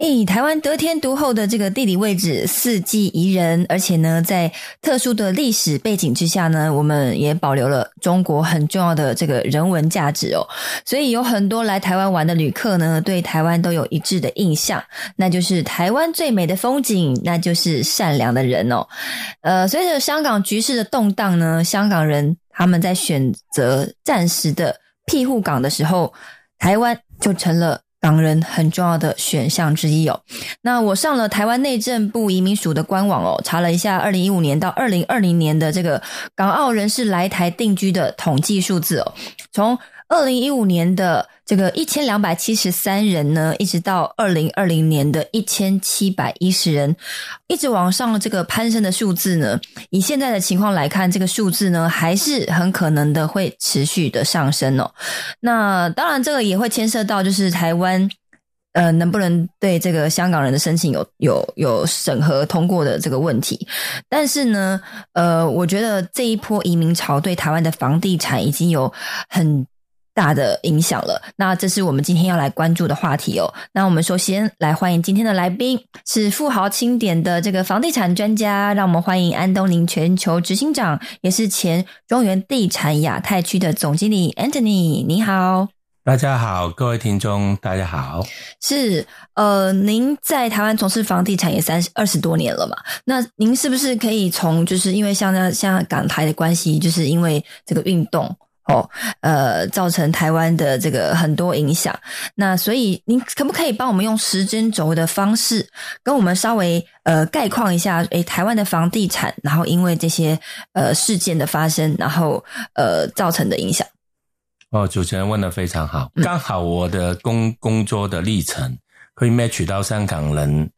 诶，台湾得天独厚的这个地理位置，四季宜人，而且呢，在特殊的历史背景之下呢，我们也保留了中国很重要的这个人文价值哦。所以有很多来台湾玩的旅客呢，对台湾都有一致的印象，那就是台湾最美的风景，那就是善良的人哦。呃，随着香港局势的动荡呢，香港人他们在选择暂时的庇护港的时候，台湾就成了。港人很重要的选项之一哦。那我上了台湾内政部移民署的官网哦，查了一下二零一五年到二零二零年的这个港澳人士来台定居的统计数字哦，从二零一五年的这个一千两百七十三人呢，一直到二零二零年的一千七百一十人，一直往上这个攀升的数字呢，以现在的情况来看，这个数字呢还是很可能的会持续的上升哦。那当然，这个也会牵涉到就是台湾。呃，能不能对这个香港人的申请有有有审核通过的这个问题？但是呢，呃，我觉得这一波移民潮对台湾的房地产已经有很大的影响了。那这是我们今天要来关注的话题哦。那我们首先来欢迎今天的来宾，是富豪清点的这个房地产专家，让我们欢迎安东尼全球执行长，也是前中原地产亚太区的总经理 Anthony。你好。大家好，各位听众，大家好。是呃，您在台湾从事房地产也三十二十多年了嘛？那您是不是可以从就是因为像那像港台的关系，就是因为这个运动哦，呃，造成台湾的这个很多影响。那所以您可不可以帮我们用时间轴的方式，跟我们稍微呃概况一下？诶，台湾的房地产，然后因为这些呃事件的发生，然后呃造成的影响。哦，主持人问的非常好，刚好我的工工作的历程可以 match 到香港人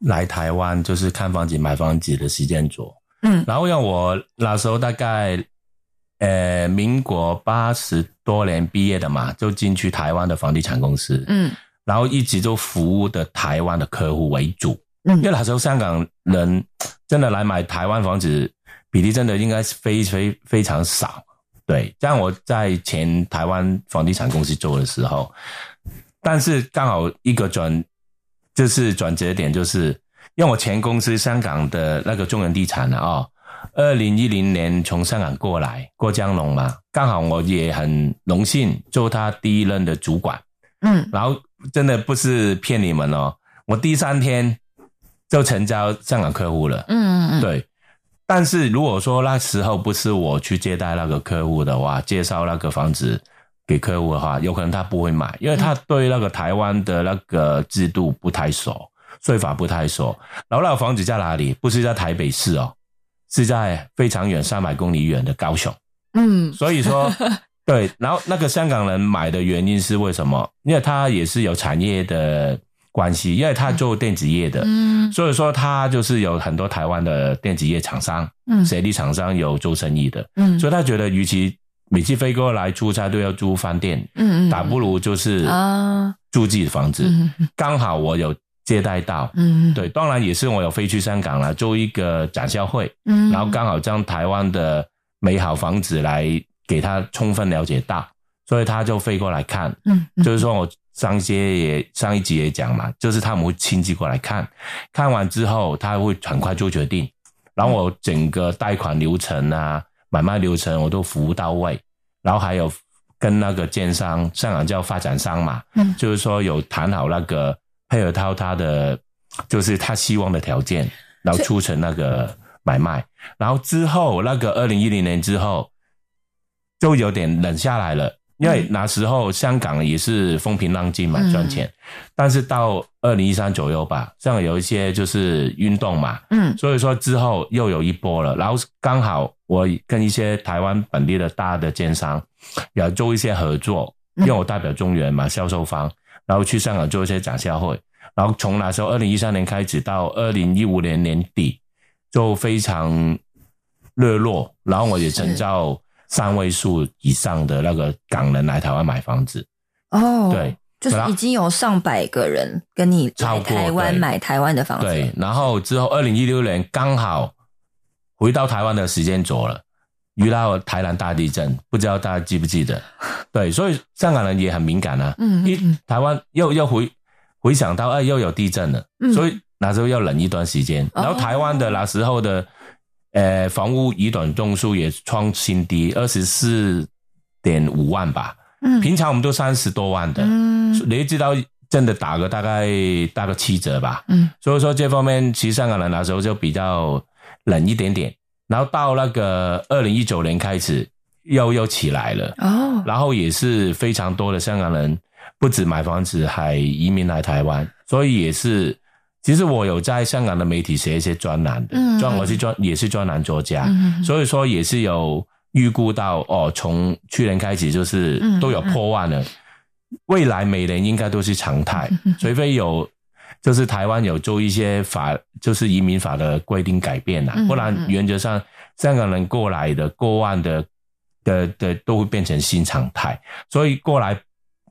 来台湾就是看房子、买房子的时间轴。嗯，然后让我那时候大概呃民国八十多年毕业的嘛，就进去台湾的房地产公司。嗯，然后一直都服务的台湾的客户为主。嗯，因为那时候香港人真的来买台湾房子比例真的应该是非非非常少。对，像我在前台湾房地产公司做的时候，但是刚好一个转，就是转折点，就是因为我前公司香港的那个中原地产啊、哦，二零一零年从香港过来过江龙嘛，刚好我也很荣幸做他第一任的主管，嗯，然后真的不是骗你们哦，我第三天就成交香港客户了，嗯嗯嗯，对。但是如果说那时候不是我去接待那个客户的话，介绍那个房子给客户的话，有可能他不会买，因为他对那个台湾的那个制度不太熟，税法不太熟。然后那个房子在哪里？不是在台北市哦，是在非常远三百公里远的高雄。嗯，所以说，对。然后那个香港人买的原因是为什么？因为他也是有产业的关系，因为他做电子业的，嗯，所以说他就是有很多台湾的电子业厂商，嗯水利厂商有做生意的，嗯，所以他觉得，与其每次飞过来出差都要租饭店，嗯嗯，打不如就是啊住自己的房子。嗯嗯刚好我有接待到，嗯，对，当然也是我有飞去香港了，做一个展销会，嗯，然后刚好将台湾的美好房子来给他充分了解到，所以他就飞过来看，嗯，嗯，就是说我上一节也上一集也讲嘛，就是他们会亲自过来看，看完之后他会很快做决定，然后我整个贷款流程啊、买卖流程我都服务到位，然后还有跟那个建商，香港叫发展商嘛，嗯。就是说有谈好那个配合到他的，就是他希望的条件，然后促成那个买卖。然后之后那个二零一零年之后，就有点冷下来了，因为那时候香港也是风平浪静嘛，赚钱。但是到二零一三左右吧，像有一些就是运动嘛，嗯，所以说之后又有一波了。然后刚好我跟一些台湾本地的大的奸商要做一些合作，因为我代表中原嘛，销售方，然后去香港做一些展销会。然后从那时候二零一三年开始到二零一五年年底，就非常热络。然后我也成交三位数以上的那个港人来台湾买房子。哦，对，就是已经有上百个人跟你超过来台湾买台湾的房子。对，然后之后二零一六年刚好回到台湾的时间左了，遇到台南大地震，不知道大家记不记得？对，所以香港人也很敏感啊。嗯，嗯一嗯台湾又又回回想到，哎，又有地震了，嗯所以那时候要冷一段时间。哦然后台湾的那时候的呃房屋移转栋数也创新低，二十四点五万吧。嗯平常我们都三十多万的，嗯你知道真的打个大概大个七折吧。嗯所以说这方面，其实香港人那时候就比较冷一点点。然后到那个二零一九年开始，又又起来了。哦，然后也是非常多的香港人不止买房子，还移民来台湾，所以也是。其实我有在香港的媒体写一些专栏的，嗯。专我是专也是专栏作家，嗯所以说也是有预估到哦，从去年开始就是嗯都有破万了，未来每年应该都是常态，嗯。除非有就是台湾有做一些法，就是移民法的规定改变啦，嗯不然原则上香港人过来的过万的的的都会变成新常态，所以过来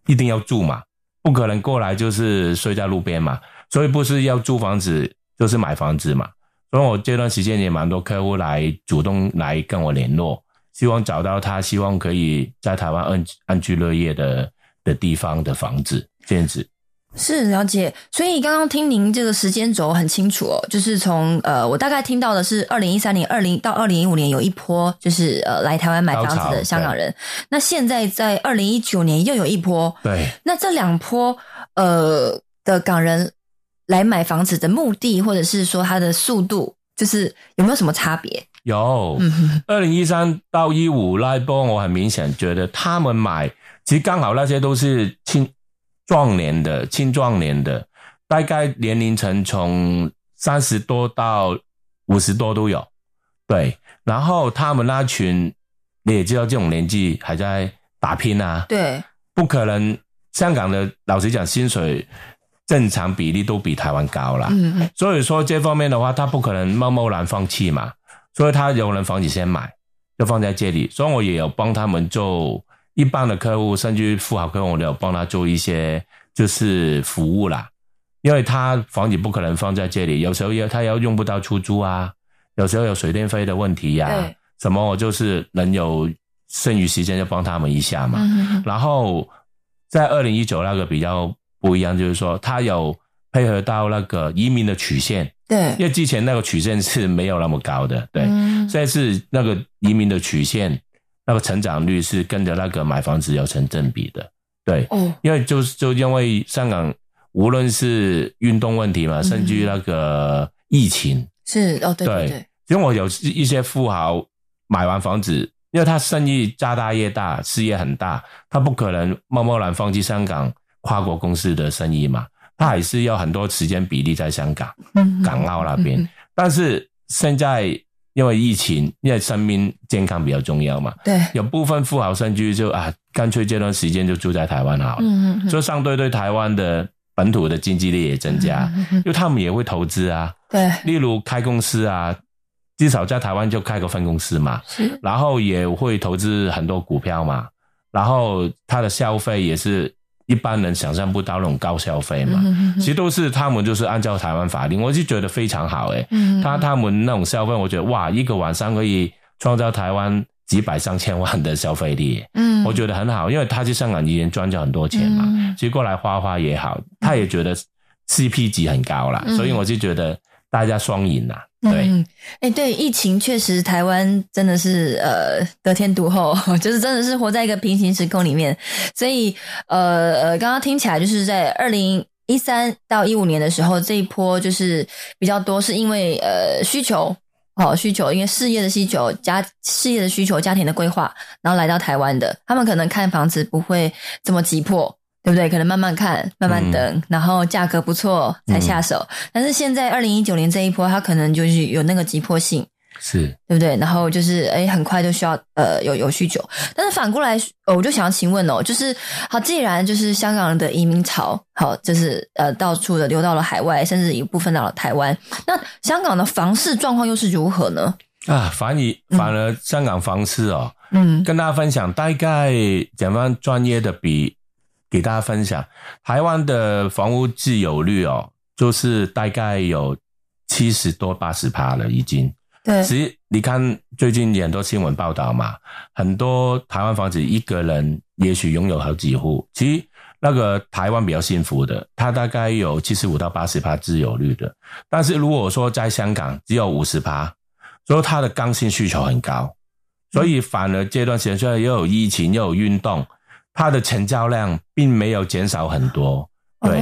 一定要住嘛，不可能过来就是睡在路边嘛，所以不是要租房子就是买房子嘛，所以我这段时间也蛮多客户来主动来跟我联络，希望找到他希望可以在台湾安安居乐业的的地方的房子这样子。是了解，所以刚刚听您这个时间轴很清楚哦，就是从呃，我大概听到的是二零一三年、二零到二零一五年有一波，就是呃来台湾买房子的香港人。那现在在二零一九年又有一波，对，那这两波呃的港人来买房子的目的，或者是说他的速度，就是有没有什么差别？有。二零一三到一五那一波，我很明显觉得他们买，其实刚好那些都是青壮年的、青壮年的，大概年龄层从三十多到五十多都有。对，然后他们那群，你也知道，这种年纪还在打拼啊，对，不可能。香港的老实讲，薪水正常比例都比台湾高啦。嗯嗯所以说这方面的话，他不可能贸贸然放弃嘛，所以他有人房子先买，就放在这里。所以我也有帮他们做一般的客户，甚至富豪客户，我都有帮他做一些就是服务啦。因为他房子不可能放在这里，有时候要他要用不到出租啊，有时候有水电费的问题呀、对。什么我就是能有剩余时间就帮他们一下嘛。嗯然后在二零一九那个比较不一样，就是说他有配合到那个移民的曲线，对。因为之前那个曲线是没有那么高的，对，嗯。这次那个移民的曲线，那个成长率是跟着那个买房子有成正比的，对，哦，因为就是就因为香港无论是运动问题嘛，甚至于那个疫情，是哦，对对因为我有一些富豪买完房子，因为他生意家大业大，事业很大，他不可能贸贸然放弃香港跨国公司的生意嘛，他还是要很多时间比例在香港、嗯港澳那边。嗯。嗯但是现在因为疫情，因为生命健康比较重要嘛，对，有部分富豪甚至就啊，干脆这段时间就住在台湾好了，嗯嗯就相对对台湾的本土的经济力也增加，因为他们也会投资啊。对，例如开公司啊，至少在台湾就开个分公司嘛，是。然后也会投资很多股票嘛，然后他的消费也是一般人想象不到那种高消费嘛，嗯其实都是他们就是按照台湾法令，我就觉得非常好诶、嗯他他们那种消费，我觉得哇，一个晚上可以创造台湾几百上千万的消费力，嗯。我觉得很好，因为他去香港已经赚了很多钱嘛，嗯。其实过来花花也好，他也觉得 CP 值很高啦，嗯。所以我就觉得大家双赢呐，对。嗯，哎、对，疫情确实台湾真的是呃得天独厚，就是真的是活在一个平行时空里面，所以呃呃，刚刚听起来就是在二零一三到一五年的时候，这一波就是比较多，是因为呃需求。好需求，因为事业的需求、家事业的需求、家庭的规划，然后来到台湾的，他们可能看房子不会这么急迫，对不对？可能慢慢看，慢慢等，然后价格不错才下手。但是现在二零一九年这一波，它可能就是有那个急迫性。是对不对？然后就是哎，很快就需要呃有有需求，但是反过来，我就想要请问哦，就是好，既然就是香港人的移民潮，好，就是呃到处的流到了海外，甚至一部分到了台湾，那香港的房市状况又是如何呢？啊，反而反而香港房市哦，嗯，跟大家分享，大概讲番专业的比给大家分享，台湾的房屋自有率哦，就是大概有七十多八十趴了，已经。对，其实你看最近很多新闻报道嘛，很多台湾房子一个人也许拥有好几户。其实那个台湾比较幸福的，它大概有七十五到八十趴自有率的。但是如果说在香港只有五十趴，所以它的刚性需求很高，所以反而这段时间虽然又有疫情又有运动，它的成交量并没有减少很多。对，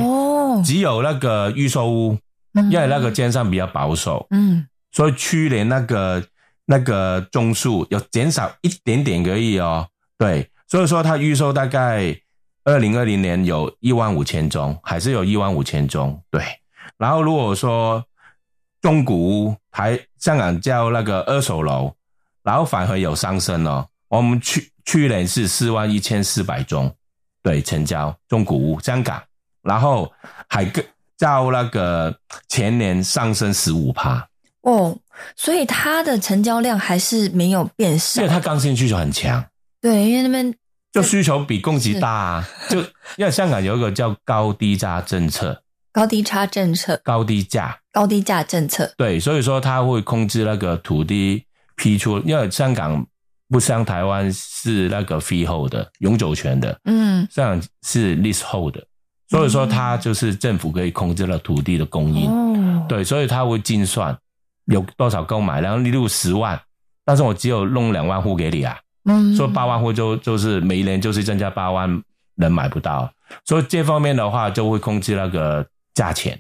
只有那个预售屋，因为那个奸商比较保守。嗯。所以去年那个那个宗数有减少一点点而已哦，对，所以说它预售大概二零二零年有一万五千宗，还是有一万五千宗，对。然后如果说中古屋，台香港叫那个二手楼，然后反而有上升哦。我们去去年是四万一千四百宗，对，成交中古屋香港，然后还更较那个前年上升十五趴。哦，所以它的成交量还是没有变少，因为它刚性需求很强。对，因为那边就需求比供给大，啊，就因为香港有一个叫高低差政策，高低差政策，高低价，高低价政策。对，所以说它会控制那个土地批出，因为香港不像台湾是那个 freehold 的永久权的，嗯，香港是 leasehold 的，所以说它就是政府可以控制了土地的供应。哦，对，所以它会精算。有多少购买？然后例如十万，但是我只有弄两万户给你啊，嗯，所以八万户就就是每一年就是增加八万人买不到，所以这方面的话就会控制那个价钱。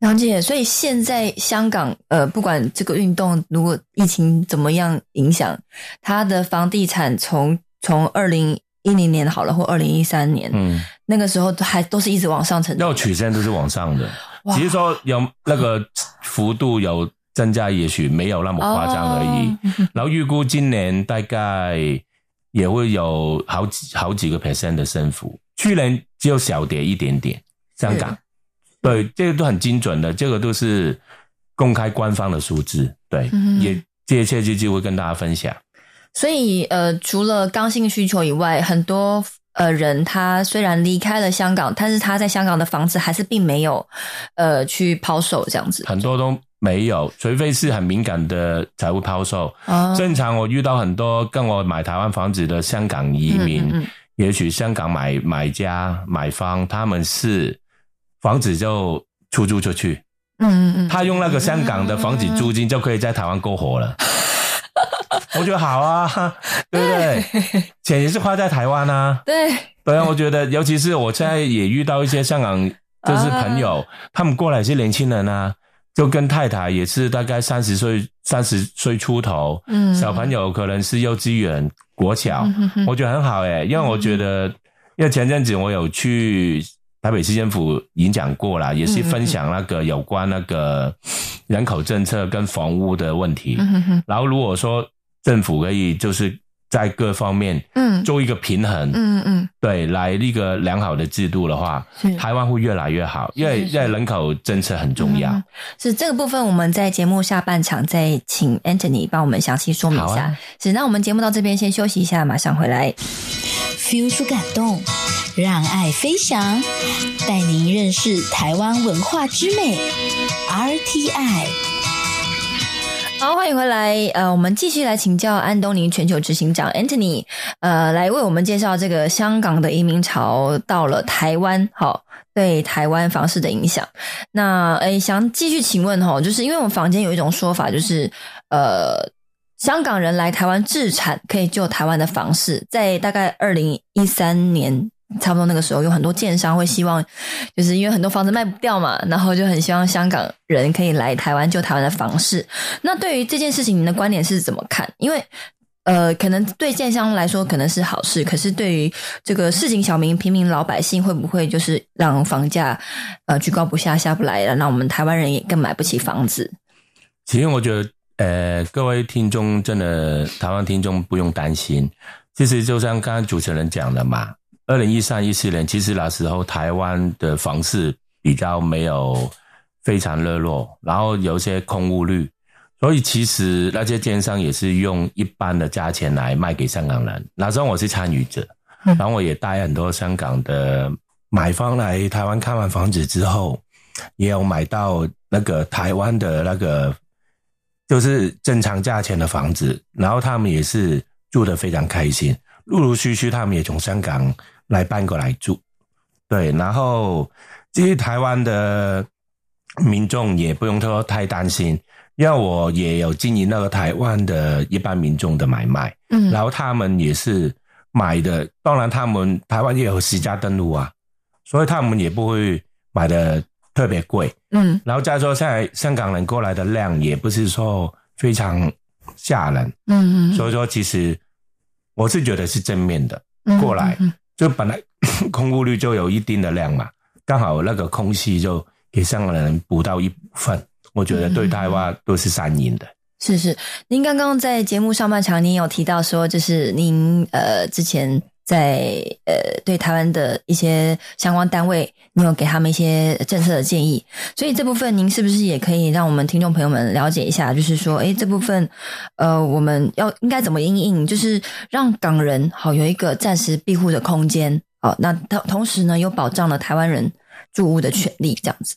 梁姐，所以现在香港呃，不管这个运动如果疫情怎么样影响，它的房地产从从二零一零年好了，或二零一三年，嗯，那个时候还都是一直往上成长，要曲线都是往上的，只是说有那个幅度有。增加也许没有那么夸张而已，然后预估今年大概也会有好几好几个 percent 的升幅，去年只有小跌一点点。香港，对，这个都很精准的，这个都是公开官方的数字，对，也借切机机会跟大家分享。所以，呃，除了刚性需求以外，很多呃人他虽然离开了香港，但是他在香港的房子还是并没有呃去抛售这样子，很多都。没有，除非是很敏感的财务抛售。正常我遇到很多跟我买台湾房子的香港移民，也许香港买买家买方，他们是房子就出租出去。嗯嗯嗯，他用那个香港的房子租金就可以在台湾过活了。我觉得好啊，对不对？钱也是花在台湾啊。对对啊，我觉得，尤其是我现在也遇到一些香港就是朋友，他们过来是年轻人啊。就跟太太也是大概三十岁，三十岁出头，嗯，小朋友可能是幼稚园、国小，我觉得很好诶，因为我觉得，因为前阵子我有去台北市政府演讲过啦，也是分享那个有关那个人口政策跟房屋的问题，然后如果说政府可以就是。在各方面，嗯，做一个平衡，嗯嗯，对，来一个良好的制度的话，台湾会越来越好，因为因为人口政策很重要。是这个部分，我们在节目下半场再请 Anthony 帮我们详细说明一下。是，那我们节目到这边先休息一下，马上回来。Feel 出感动，让爱飞翔，带您认识台湾文化之美，RTI。好，欢迎回来。呃，我们继续来请教安东尼全球执行长 Anthony，呃，来为我们介绍这个香港的移民潮到了台湾，好，对台湾房市的影响。那，诶，想继续请问哈，就是因为我们房间有一种说法，就是呃，香港人来台湾置产可以救台湾的房市，在大概二零一三年差不多那个时候，有很多建商会希望，就是因为很多房子卖不掉嘛，然后就很希望香港人可以来台湾救台湾的房市。那对于这件事情，您的观点是怎么看？因为呃，可能对建商来说可能是好事，可是对于这个市井小民、平民老百姓，会不会就是让房价呃居高不下、下不来了？那我们台湾人也更买不起房子。其实我觉得，呃，各位听众真的，台湾听众不用担心。其实就像刚刚主持人讲的嘛，二零一三、一四年，其实那时候台湾的房市比较没有非常热络，然后有一些空屋率。所以其实那些奸商也是用一般的价钱来卖给香港人。那时候我是参与者，然后我也带很多香港的买方来台湾看完房子之后，也有买到那个台湾的那个就是正常价钱的房子，然后他们也是住得非常开心。陆陆续续他们也从香港来搬过来住，对，然后这些台湾的民众也不用说太担心。因为我也有经营那个台湾的一般民众的买卖，嗯，然后他们也是买的，当然他们台湾也有私家登录啊，所以他们也不会买的特别贵，嗯，然后再说现在香港人过来的量也不是说非常吓人，嗯嗯，所以说其实我是觉得是正面的过来，就本来 空屋率就有一定的量嘛，刚好那个空隙就给香港人补到一部分。我觉得对台湾都是善意的。是是，您刚刚在节目上半场，您有提到说，就是您呃之前在呃对台湾的一些相关单位，你有给他们一些政策的建议。所以这部分您是不是也可以让我们听众朋友们了解一下？就是说，哎，这部分呃我们要应该怎么应应？就是让港人好有一个暂时庇护的空间，好，那同同时呢，又保障了台湾人住屋的权利，这样子。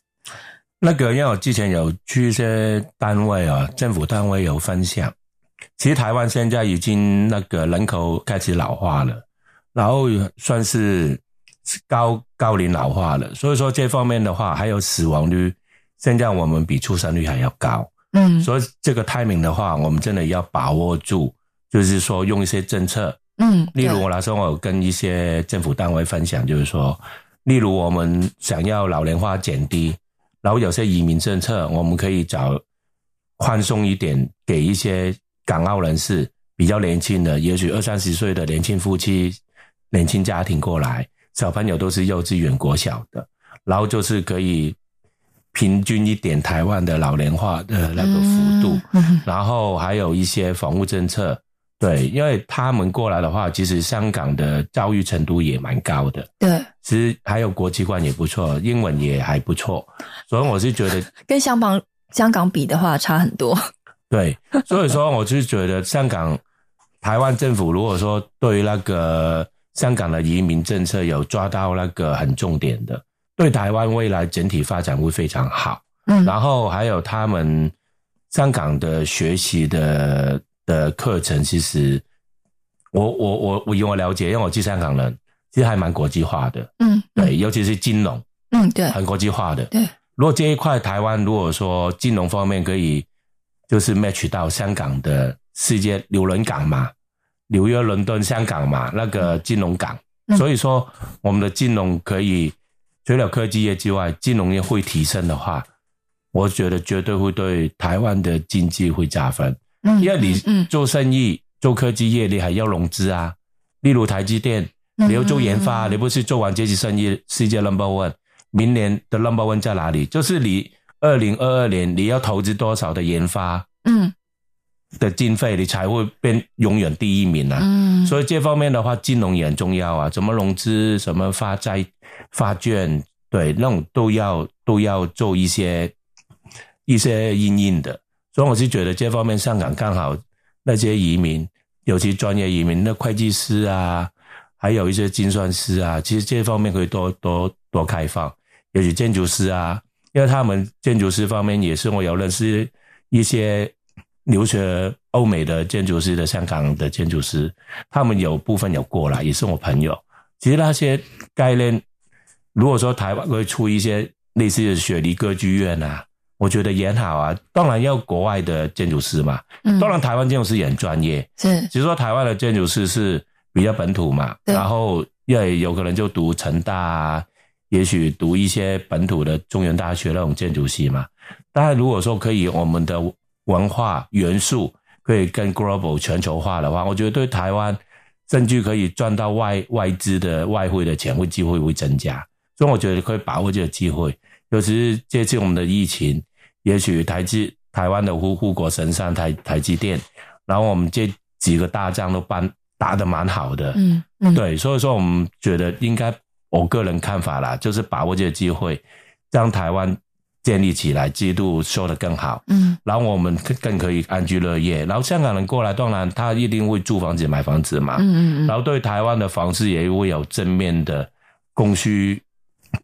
那个，因为我之前有去一些单位啊，政府单位有分享。其实台湾现在已经那个人口开始老化了，然后算是高高龄老化了。所以说这方面的话，还有死亡率，现在我们比出生率还要高。嗯，所以这个 timing 的话，我们真的要把握住，就是说用一些政策。嗯，例如我那时候我跟一些政府单位分享，就是说，例如我们想要老龄化减低。然后有些移民政策，我们可以找宽松一点，给一些港澳人士比较年轻的，也许二三十岁的年轻夫妻、年轻家庭过来，小朋友都是幼稚园、国小的，然后就是可以平均一点台湾的老龄化的那个幅度，然后还有一些房屋政策。对，因为他们过来的话，其实香港的教育程度也蛮高的。对，其实还有国际观也不错，英文也还不错，所以我是觉得 跟香港香港比的话差很多。对，所以说我是觉得香港台湾政府如果说对那个香港的移民政策有抓到那个很重点的，对台湾未来整体发展会非常好。嗯，然后还有他们香港的学习的。的课程其实，我我我我以我了解，因为我是香港人，其实还蛮国际化的。嗯，对，尤其是金融，嗯，对，很国际化的。对，如果这一块台湾如果说金融方面可以，就是 match 到香港的世界纽伦港嘛，纽约、伦敦、香港嘛，那个金融港，所以说我们的金融可以除了科技业之外，金融业会提升的话，我觉得绝对会对台湾的经济会加分。嗯，因为你做生意、做科技业，你还要融资啊。例如台积电，你要做研发，你不是做完这些生意，世界 number one，明年的 number one 在哪里？就是你二零二二年你要投资多少的研发，嗯，的经费，你才会变永远第一名啊。嗯，所以这方面的话，金融也很重要啊。怎么融资？什么发债、发券？对，那种都要都要做一些一些应应的。所以我是觉得这方面，香港刚好那些移民，尤其专业移民的会计师啊，还有一些精算师啊，其实这方面可以多多多开放。尤其建筑师啊，因为他们建筑师方面也是我有认识一些留学欧美的建筑师的香港的建筑师，他们有部分有过来，也是我朋友。其实那些概念，如果说台湾会出一些类似的雪梨歌剧院啊。我觉得也好啊，当然要国外的建筑师嘛，嗯，当然台湾建筑师也很专业，是，只是说台湾的建筑师是比较本土嘛，然后因为有可能就读成大啊，也许读一些本土的中原大学那种建筑系嘛。当然，如果说可以，我们的文化元素可以更 global 全球化的话，我觉得对台湾甚至可以赚到外外资的外汇的钱会机会会增加。所以我觉得可以把握这个机会，尤其是这次我们的疫情，也许台积台湾的护护国神山台台积电，然后我们这几个大仗都办打得蛮好的，嗯嗯，对，所以说我们觉得应该，我个人看法啦，就是把握这个机会，让台湾建立起来，制度修得更好，嗯，然后我们更更可以安居乐业。然后香港人过来，当然他一定会租房子、买房子嘛，嗯嗯嗯，然后对台湾的房市也会有正面的供需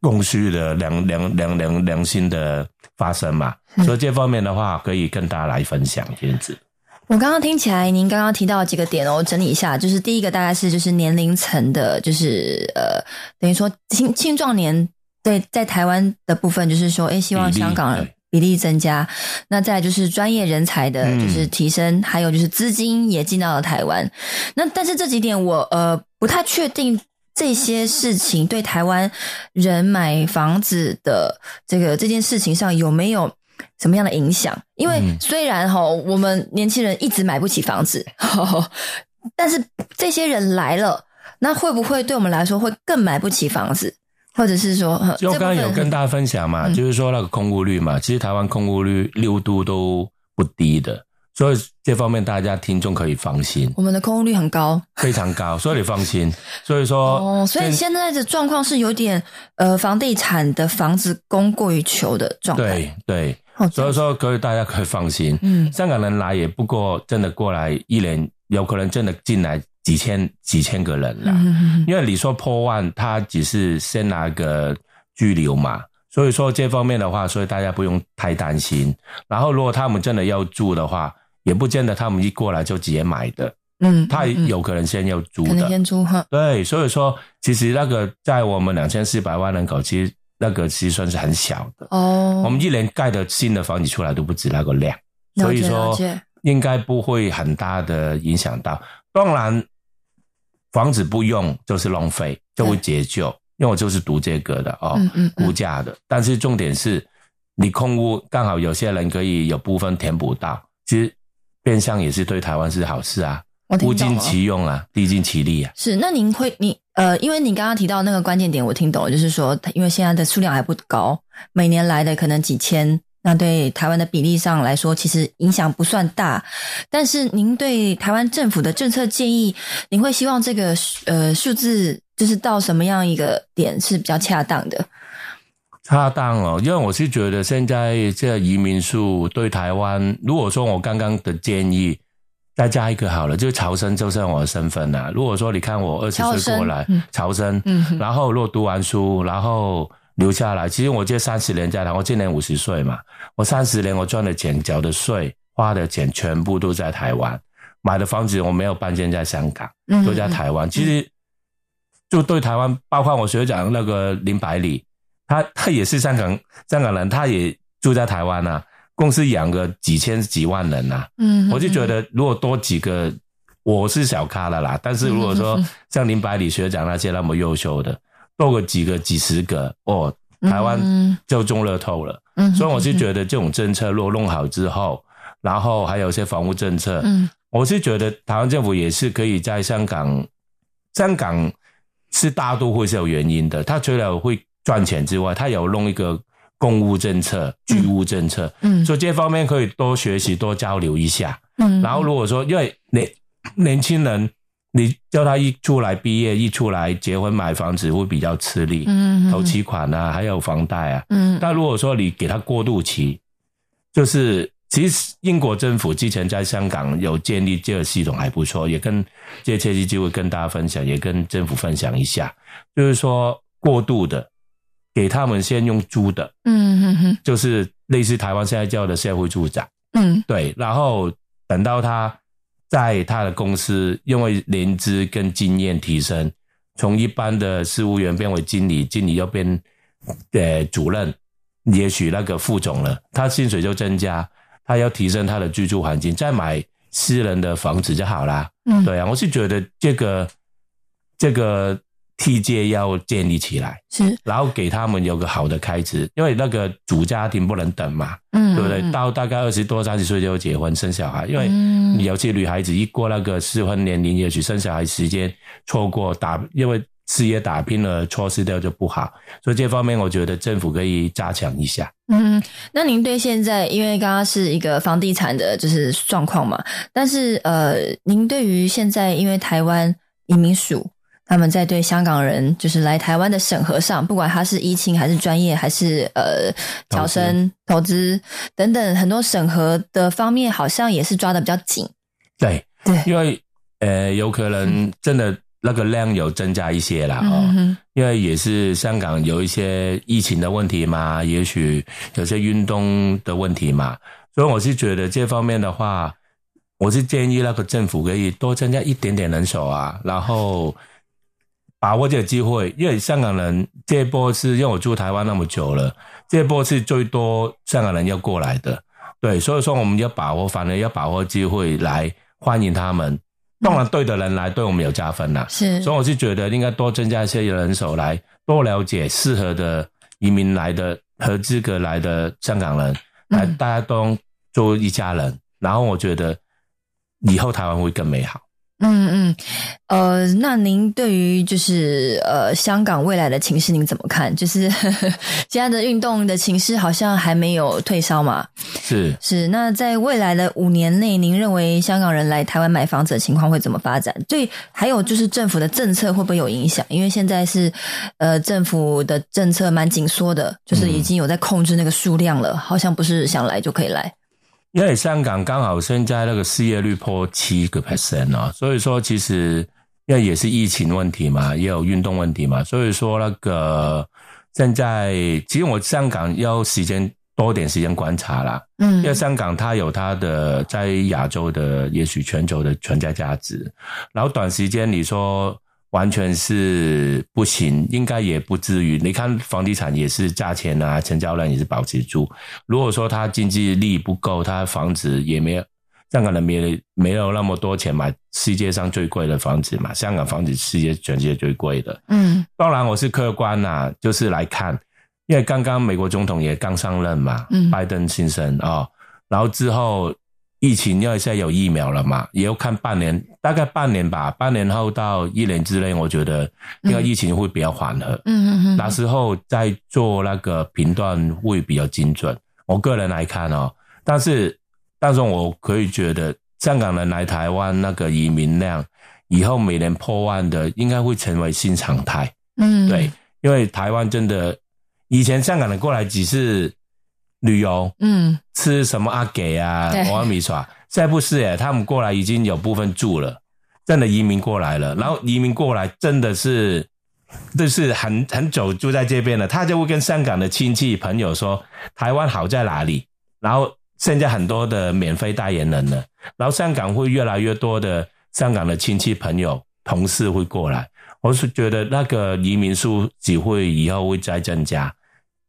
供需的良良良良良心的发生嘛。所以这方面的话，可以跟大家来分享这样子。我刚刚听起来，您刚刚提到几个点哦，我整理一下，就是第一个大概是就是年龄层的，就是呃，等于说青青壮年对在台湾的部分，就是说，哎，希望香港比例增加。那再来就是专业人才的，嗯就是提升，还有就是资金也进到了台湾。那但是这几点我呃不太确定。这些事情对台湾人买房子的这个这件事情上有没有什么样的影响？因为嗯虽然哈，我们年轻人一直买不起房子，但是这些人来了，那会不会对我们来说会更买不起房子，或者是说，呃就刚刚有跟大家家分享嘛，嗯就是说那个空屋率嘛，其实台湾空屋率六度都不低的，所以这方面大家听众可以放心，我们的空屋率很高非常高，所以你放心。所以说，哦，所以现在的状况是有点呃，房地产的房子供过于求的状态。对对，哦，所以说可以大家可以放心。嗯香港人来也不过真的过来一年，有可能真的进来几千几千个人了。因为你说破万，他只是先拿个拘留嘛，所以说这方面的话，所以大家不用太担心。然后如果他们真的要住的话，也不见得他们一过来就直接买的，嗯，他嗯有可能先要租可能的。先租哈，对，所以说其实那个在我们两千四百万人口，其实那个其实算是很小的。哦，我们一年盖的新的房子出来都不止那个量，所以说应该不会很大的影响到。当然，房子不用就是浪费，就会解救。因为我就是读这个的哦，嗯嗯嗯估价的。但是重点是，你空屋刚好有些人可以有部分填补到，其实变相也是对台湾是好事啊，物尽。其用啊，地尽其力啊。是，那您会你呃，因为你刚刚提到那个关键点，我听懂了，就是说，因为现在的数量还不高，每年来的可能几千，那对台湾的比例上来说，其实影响不算大。但是您对台湾政府的政策建议，您会希望这个呃数字就是到什么样一个点是比较恰当的？恰当哦，因为我是觉得现在这个移民数对台湾，如果说我刚刚的建议再加一个好了，就是潮生就是我的身份啦。如果说你看我二十岁过来嗯，潮生，嗯然后如果读完书，然后留下来，其实我这三十年在台，我今年五十岁嘛，我三十年我赚的钱、缴的税、花的钱全部都在台湾，买的房子我没有搬迁在香港，嗯都在台湾。其实就对台湾，包括我学长那个林百里，他他也是香港香港人，他也住在台湾啊，公司养个几千几万人呐、嗯我就觉得如果多几个，我是小咖了啦。但是如果说像林百里学长那些那么优秀的，多个几个几十个哦，台湾嗯就中乐透了。嗯所以我是觉得这种政策如果弄好之后，然后还有一些房屋政策，嗯我是觉得台湾政府也是可以在香港，香港是大都会是有原因的。它除了会赚钱之外，它有弄一个公屋政策、居屋政策，嗯所以这方面可以多学习、多交流一下。嗯然后如果说因为年年轻人，你叫他一出来毕业、一出来结婚买房子会比较吃力，嗯头期款啊，还有房贷啊。嗯。但如果说你给他过渡期，就是其实英国政府之前在香港有建立这个系统还不错，也跟借切机机会跟大家分享，也跟政府分享一下，就是说过渡的给他们先用租的，嗯哼哼就是类似台湾现在叫的社会住宅，嗯。对，然后等到他在他的公司因为年资跟经验提升，从一般的事务员变为经理，经理又变呃主任，也许那个副总了，他薪水就增加，他要提升他的居住环境，再买私人的房子就好啦。嗯对啊，我是觉得这个这个梯阶要建立起来，是，然后给他们有个好的开支，因为那个主家庭不能等嘛，嗯，对不对？嗯到大概二十多、三十岁就结婚生小孩，因为嗯有些女孩子一过那个适婚年龄，也许生小孩时间错过打，因为事业打拼了，错失掉就不好。所以这方面，我觉得政府可以加强一下。嗯，那您对现在，因为刚刚是一个房地产的就是状况嘛，但是呃，您对于现在因为台湾移民署他们在对香港人就是来台湾的审核上，不管他是疫情还是专业还是呃侨生投资等等很多审核的方面，好像也是抓的比较紧。对，对，因为呃，有可能真的那个量有增加一些啦哦。嗯哼因为也是香港有一些疫情的问题嘛，也许有些运动的问题嘛，所以我是觉得这方面的话，我是建议那个政府可以多增加一点点人手啊，然后把握这个机会，因为香港人这一波是因为我住台湾那么久了，这一波是最多香港人要过来的，对，所以说我们要把握，反而要把握机会来欢迎他们。当然，对的人来对我们有加分啦、是，所以我是觉得应该多增加一些人手来多了解适合的移民来的合资格来的香港人，来嗯大家都做一家人，然后我觉得以后台湾会更美好。嗯嗯，呃，那您对于就是呃香港未来的情势您怎么看？就是 现在的运动的情势好像还没有退烧嘛？是是，那在未来的五年内，您认为香港人来台湾买房子的情况会怎么发展？对，还有就是政府的政策会不会有影响？因为现在是呃政府的政策蛮紧缩的，就是已经有在控制那个数量了，好像不是想来就可以来。因为香港刚好现在那个失业率破七个 percent 啊，所以说其实因为也是疫情问题嘛，也有运动问题嘛，所以说那个现在其实我香港要时间多点时间观察啦，嗯。因为香港它有它的在亚洲的，也许全球的存在价值，然后短时间你说完全是不行，应该也不至于。你看房地产也是价钱啊，成交量也是保持住。如果说他经济力不够，它房子也没有，香港人没没有那么多钱买世界上最贵的房子嘛，香港房子世界全世界最贵的。嗯当然我是客观呐、就是来看，因为刚刚美国总统也刚上任嘛，嗯拜登先生啊、哦，然后之后疫情因为现在有疫苗了嘛，也要看半年，大概半年吧，半年后到一年之内，我觉得因为疫情会比较缓和，嗯嗯嗯，那时候再做那个评断会比较精准。我个人来看哦，但是但是我可以觉得香港人来台湾那个移民量以后每年破万的，应该会成为新常态。嗯对，因为台湾真的以前香港人过来只是旅游，嗯。吃什么阿给啊对、瓦米耍，现在不是诶，他们过来已经有部分住了，真的移民过来了，然后移民过来真的是。就是很很久住在这边了，他就会跟香港的亲戚朋友说台湾好在哪里，然后现在很多的免费代言人了，然后香港会越来越多的香港的亲戚朋友同事会过来，我是觉得那个移民数只会以后会再增加，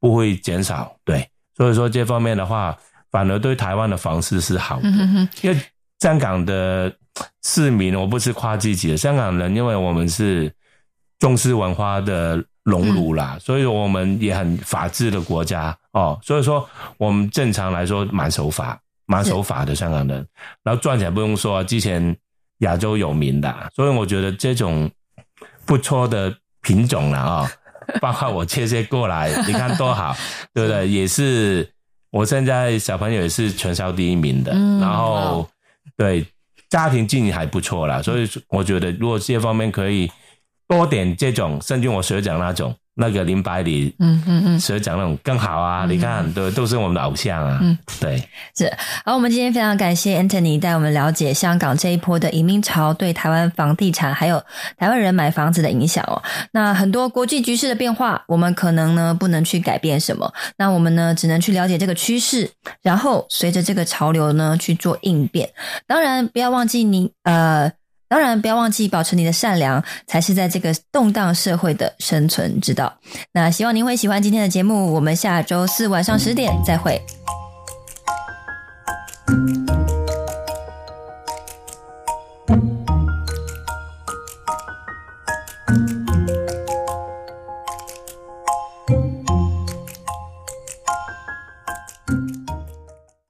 不会减少。对，所以说这方面的话，反而对台湾的房市是好的，嗯哼哼因为香港的市民，我不是夸自己的，香港人，因为我们是重视文化的熔炉啦，所以我们也很法治的国家哦，所以说我们正常来说蛮守法、蛮守法的香港人，然后赚钱不用说，之前亚洲有名的，所以我觉得这种不错的品种了啊、包括我切些过来，你看多好，对不对？也是我现在小朋友也是全校第一名的，嗯然后对家庭经营还不错啦，所以我觉得如果这方面可以多点这种，甚至我学长那种那个林百里，嗯嗯嗯学长那种更好啊！你看，都，都是我们的偶像啊，嗯对。是，好，我们今天非常感谢 Anthony 带我们了解香港这一波的移民潮对台湾房地产还有台湾人买房子的影响哦。那很多国际局势的变化，我们可能呢不能去改变什么，那我们呢只能去了解这个趋势，然后随着这个潮流呢去做应变。当然，不要忘记你呃。当然不要忘记保持你的善良才是在这个动荡社会的生存之道。那希望您会喜欢今天的节目我们下周四晚上十点再会。